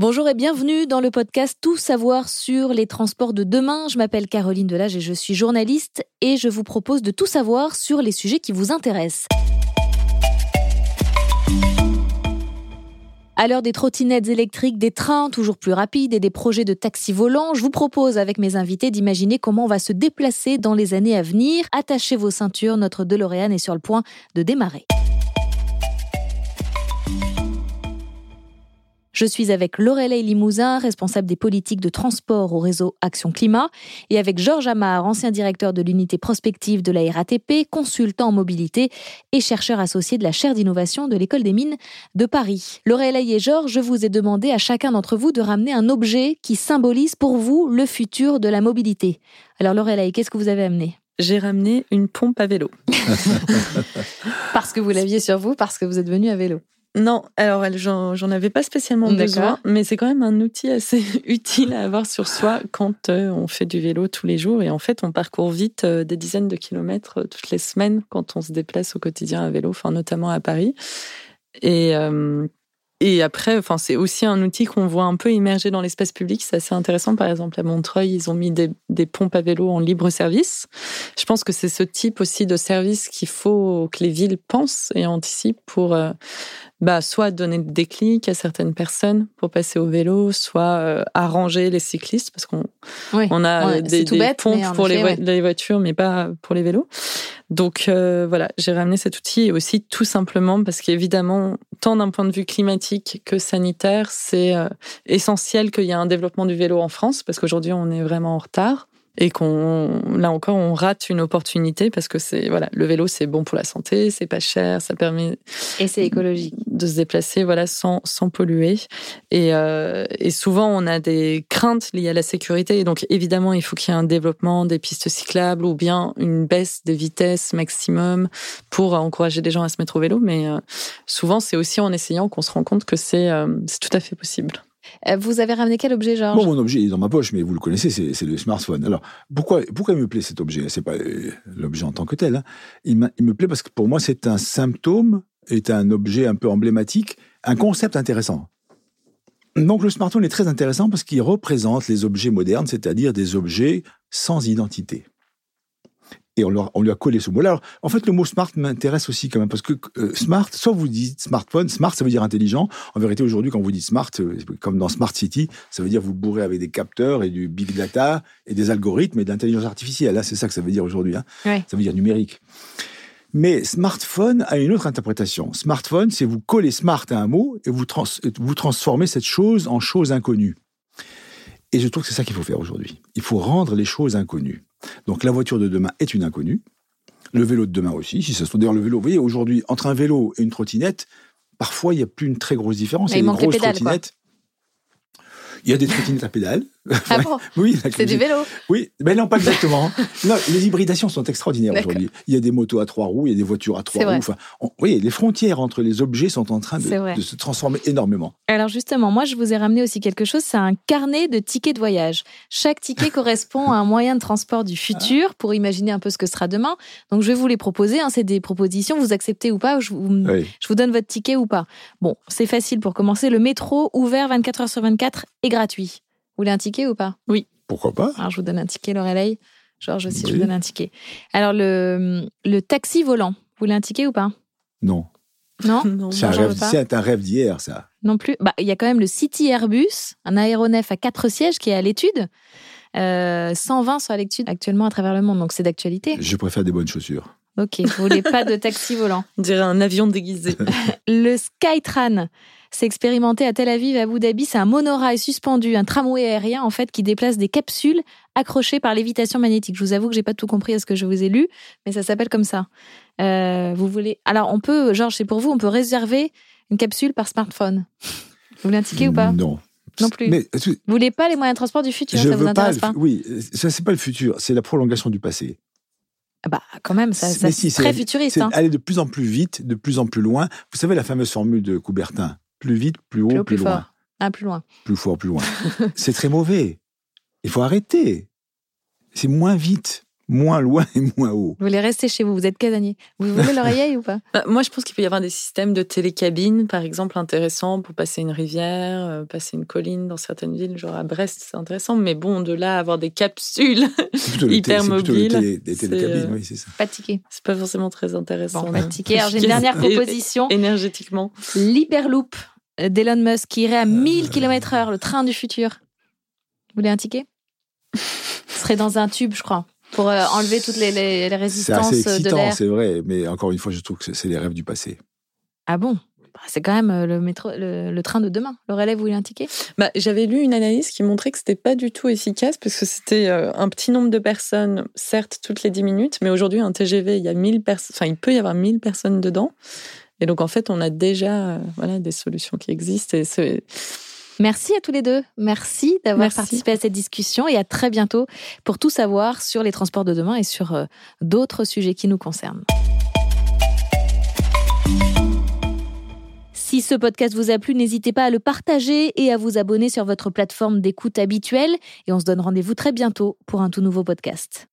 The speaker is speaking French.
Bonjour et bienvenue dans le podcast Tout savoir sur les transports de demain. Je m'appelle Caroline Delage et je suis journaliste et je vous propose de tout savoir sur les sujets qui vous intéressent. À l'heure des trottinettes électriques, des trains toujours plus rapides et des projets de taxi volants, je vous propose avec mes invités d'imaginer comment on va se déplacer dans les années à venir. Attachez vos ceintures, notre DeLorean est sur le point de démarrer. Je suis avec Lorelei Limousin, responsable des politiques de transport au réseau Action Climat, et avec Georges Amar, ancien directeur de l'unité prospective de la RATP, consultant en mobilité et chercheur associé de la chaire d'innovation de l'École des mines de Paris. Lorelei et Georges, je vous ai demandé à chacun d'entre vous de ramener un objet qui symbolise pour vous le futur de la mobilité. Alors Lorelei, qu'est-ce que vous avez amené? J'ai ramené une pompe à vélo. parce que vous l'aviez sur vous, parce que vous êtes venu à vélo. Non, alors j'en avais pas spécialement besoin, mais c'est quand même un outil assez utile à avoir sur soi quand euh, on fait du vélo tous les jours. Et en fait, on parcourt vite euh, des dizaines de kilomètres euh, toutes les semaines quand on se déplace au quotidien à vélo, enfin notamment à Paris. Et et après, enfin, c'est aussi un outil qu'on voit un peu émerger dans l'espace public. C'est assez intéressant. Par exemple, à Montreuil, ils ont mis des, des pompes à vélo en libre service. Je pense que c'est ce type aussi de service qu'il faut que les villes pensent et anticipent pour bah, soit donner des déclic à certaines personnes pour passer au vélo, soit euh, arranger les cyclistes, parce qu'on on a des, pompes pour les, voitures, mais pas pour les vélos. Donc euh, voilà, j'ai ramené cet outil et aussi tout simplement parce qu'évidemment, tant d'un point de vue climatique que sanitaire, c'est euh, essentiel qu'il y ait un développement du vélo en France, parce qu'aujourd'hui on est vraiment en retard et qu'on là encore on rate une opportunité parce que c'est voilà le vélo c'est bon pour la santé c'est pas cher ça permet et c'est écologique. de se déplacer voilà sans sans polluer. Et, euh, et souvent on a des craintes liées à la sécurité. Et donc évidemment il faut qu'il y ait un développement des pistes cyclables ou bien une baisse des vitesses maximum pour encourager les gens à se mettre au vélo. Mais euh, souvent c'est aussi en essayant qu'on se rend compte que c'est euh, c'est tout à fait possible vous avez ramené quel objet, Georges Bon, mon objet est dans ma poche, mais vous le connaissez, c'est le smartphone. Alors, pourquoi, il me plaît cet objet? C'est pas euh, l'objet en tant que tel. Hein. Il, me plaît parce que pour moi, c'est un symptôme, est un objet un peu emblématique, un concept intéressant. Donc, le smartphone est très intéressant parce qu'il représente les objets modernes, c'est-à-dire des objets sans identité et on, lui a collé ce mot-là. en fait, le mot smart m'intéresse aussi quand même, parce que euh, smart, soit vous dites smartphone, smart, ça veut dire intelligent. En vérité, aujourd'hui, quand vous dites smart, euh, comme dans Smart City, ça veut dire vous bourrez avec des capteurs et du big data et des algorithmes et de l'intelligence artificielle. Là, c'est ça que ça veut dire aujourd'hui. Hein. Ça veut dire numérique. Mais smartphone a une autre interprétation. Smartphone, c'est vous coller smart à un mot et vous, vous transformez cette chose en chose inconnue. Et je trouve que c'est ça qu'il faut faire aujourd'hui. Il faut rendre les choses inconnues. Donc la voiture de demain est une inconnue. Le vélo de demain aussi, si ça se trouve. D'ailleurs, le vélo, vous voyez, aujourd'hui, entre un vélo et une trottinette, parfois, il n'y a plus une très grosse différence. il y a des grosses trottinettes. Il y a des trottinettes à pédales. Ah bon Oui, c'est du vélo. Oui, mais non, pas exactement. non, les hybridations sont extraordinaires aujourd'hui. Il y a des motos à trois roues, il y a des voitures à trois roues. Enfin, oui, les frontières entre les objets sont en train de, de, se transformer énormément. Alors justement, moi, je vous ai ramené aussi quelque chose. C'est un carnet de tickets de voyage. Chaque ticket correspond à un moyen de transport du futur pour imaginer un peu ce que sera demain. Donc, je vais vous les proposer. Hein, c'est des propositions. Vous acceptez ou pas je vous, je vous donne votre ticket ou pas. Bon, c'est facile pour commencer. Le métro ouvert 24 heures sur 24 est gratuit. Vous voulez un ticket ou pas? Oui. Pourquoi pas? Alors, je vous donne un ticket, Lorelei. Georges aussi, je vous donne un ticket. Alors, le, le taxi volant, vous voulez un ticket ou pas? Non. Non, C'est un, rêve d'hier, ça. Non plus. Bah, il y a quand même le City Airbus, un aéronef à quatre sièges qui est à l'étude. 120 euh, sont à l'étude actuellement à travers le monde, donc c'est d'actualité. Je préfère des bonnes chaussures. Ok, vous voulez pas de taxi volant On dirait un avion déguisé. le Skytran, c'est expérimenté à Tel Aviv, à Abu Dhabi. C'est un monorail suspendu, un tramway aérien en fait qui déplace des capsules accrochées par lévitation magnétique. Je vous avoue que j'ai pas tout compris à ce que je vous ai lu, mais ça s'appelle comme ça. Euh, vous voulez Alors on peut, Georges, c'est pour vous, on peut réserver une capsule par smartphone. Vous voulez un ticket ou pas? Non. Non plus. Mais, vous voulez pas les moyens de transport du futur je Ça vous intéresse pas, Oui, ça c'est pas le futur, c'est la prolongation du passé. Ah bah, quand même, ça, c'est très futuriste. C'est hein. aller de plus en plus vite, de plus en plus loin. Vous savez la fameuse formule de Coubertin plus vite, plus haut, plus, loin. Ah, plus loin. Plus fort, plus loin. c'est très mauvais. Il faut arrêter. C'est moins vite, moins loin et moins haut. Vous voulez rester chez vous, vous êtes casanier. Vous voulez l'oreiller ou pas? Bah, Moi, je pense qu'il peut y avoir des systèmes de télécabine, par exemple, intéressants pour passer une rivière, euh, passer une colline dans certaines villes, genre à Brest, c'est intéressant. Mais bon, de là avoir des capsules hyper mobiles. Des télécabines, euh, oui, c'est ça. Pas ticket. C'est pas forcément très intéressant. Bon, ticket. Alors, j'ai une dernière proposition. Énergétiquement. L'Hyperloop d'Elon Musk qui irait à 1000 km/h, le train du futur. Vous voulez un ticket? Ce serait dans un tube, je crois pour euh, enlever toutes les, les, résistances C'est assez excitant, c'est vrai, mais encore une fois, je trouve que c'est les rêves du passé. Ah bon? Bah, c'est quand même euh, le métro, le, train de demain. Le relais, vous voulez un ticket? Bah, J'avais lu une analyse qui montrait que c'était pas du tout efficace parce que c'était euh, un petit nombre de personnes, certes toutes les 10 minutes, mais aujourd'hui un TGV, il y a 1000 personnes, enfin il peut y avoir 1000 personnes dedans. Et donc en fait, on a déjà voilà des solutions qui existent et c'est Merci à tous les deux. Merci d'avoir participé à cette discussion et à très bientôt pour tout savoir sur les transports de demain et sur euh, d'autres sujets qui nous concernent. Si ce podcast vous a plu, n'hésitez pas à le partager et à vous abonner sur votre plateforme d'écoute habituelle. Et on se donne rendez-vous très bientôt pour un tout nouveau podcast.